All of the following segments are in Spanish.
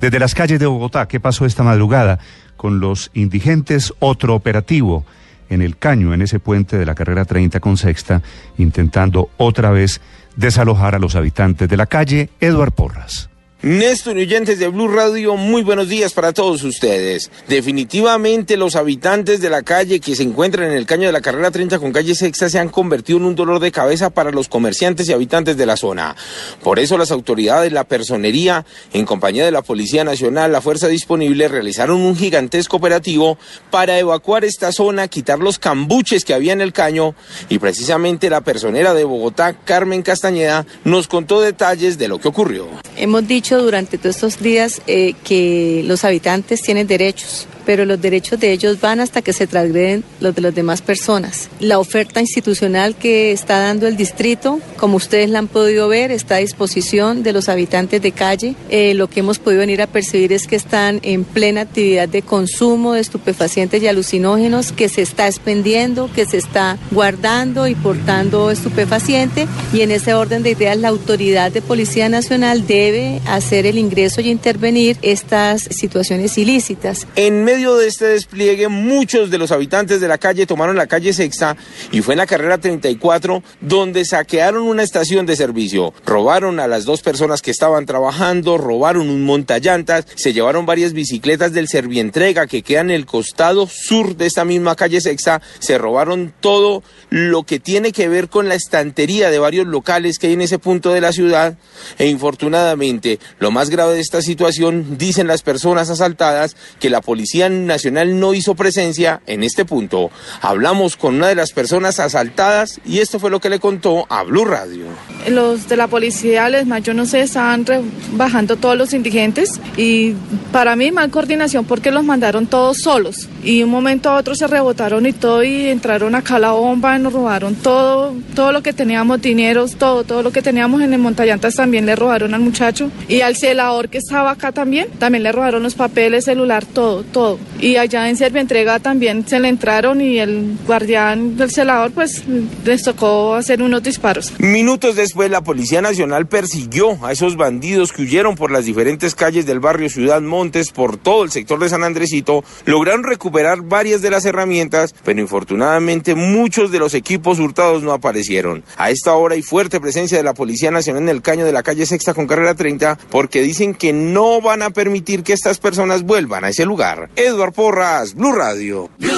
Desde las calles de Bogotá, ¿qué pasó esta madrugada con los indigentes? Otro operativo en el caño, en ese puente de la carrera 30 con sexta, intentando otra vez desalojar a los habitantes de la calle Eduard Porras. Néstor oyentes de Blue Radio, muy buenos días para todos ustedes. Definitivamente los habitantes de la calle que se encuentran en el caño de la carrera 30 con calle Sexta se han convertido en un dolor de cabeza para los comerciantes y habitantes de la zona. Por eso las autoridades, la personería, en compañía de la Policía Nacional, la Fuerza Disponible, realizaron un gigantesco operativo para evacuar esta zona, quitar los cambuches que había en el caño y precisamente la personera de Bogotá, Carmen Castañeda, nos contó detalles de lo que ocurrió. Hemos dicho durante todos estos días eh, que los habitantes tienen derechos pero los derechos de ellos van hasta que se transgreden los de las demás personas. La oferta institucional que está dando el distrito, como ustedes la han podido ver, está a disposición de los habitantes de calle. Eh, lo que hemos podido venir a percibir es que están en plena actividad de consumo de estupefacientes y alucinógenos, que se está expendiendo, que se está guardando y portando estupefaciente y en ese orden de ideas la autoridad de Policía Nacional debe hacer el ingreso y intervenir estas situaciones ilícitas. En medio de este despliegue, muchos de los habitantes de la calle tomaron la calle Sexta y fue en la carrera 34 donde saquearon una estación de servicio. Robaron a las dos personas que estaban trabajando, robaron un montallantas, se llevaron varias bicicletas del Servientrega que queda en el costado sur de esta misma calle Sexta, se robaron todo lo que tiene que ver con la estantería de varios locales que hay en ese punto de la ciudad e infortunadamente lo más grave de esta situación, dicen las personas asaltadas, que la policía Nacional no hizo presencia en este punto. Hablamos con una de las personas asaltadas y esto fue lo que le contó a Blue Radio. Los de la policía, les yo no sé, estaban bajando todos los indigentes y para mí mal coordinación porque los mandaron todos solos y un momento a otro se rebotaron y todo y entraron acá a la bomba nos robaron todo, todo lo que teníamos, dineros, todo, todo lo que teníamos en el Montallantas también le robaron al muchacho y al celador que estaba acá también, también le robaron los papeles, celular, todo, todo. Y allá en Entrega también se le entraron y el guardián del celador pues les tocó hacer unos disparos. Minutos después la Policía Nacional persiguió a esos bandidos que huyeron por las diferentes calles del barrio Ciudad Montes por todo el sector de San Andresito, lograron recuperar varias de las herramientas, pero infortunadamente muchos de los equipos hurtados no aparecieron. A esta hora hay fuerte presencia de la Policía Nacional en el caño de la calle Sexta con carrera 30 porque dicen que no van a permitir que estas personas vuelvan a ese lugar. Porras, Blue Radio. Blue,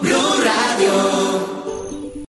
Blue Radio.